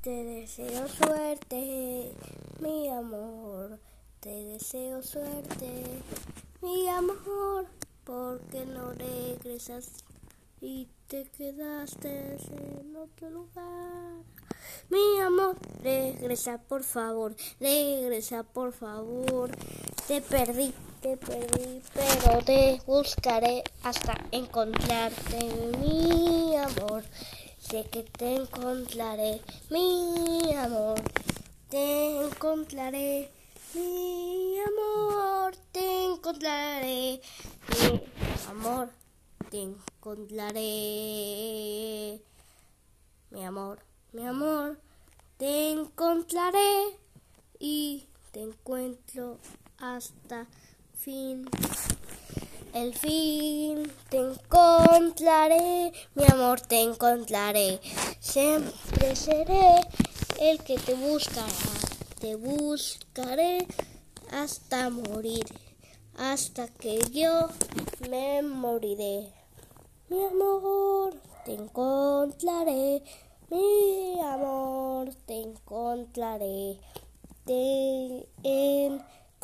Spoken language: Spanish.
Te deseo suerte, mi amor. Te deseo suerte, mi amor. Porque no regresas y te quedaste en otro lugar. Mi amor, regresa por favor, regresa por favor. Te perdí, te perdí, pero te buscaré hasta encontrarte, mi. Sé que te encontraré, mi amor. Te encontraré, mi amor. Te encontraré, mi amor. Te encontraré, mi amor, mi amor. Te encontraré y te encuentro hasta fin. El fin te encontraré, mi amor te encontraré. Siempre seré el que te buscará. Te buscaré hasta morir, hasta que yo me moriré. Mi amor te encontraré, mi amor te encontraré. Te encontraré.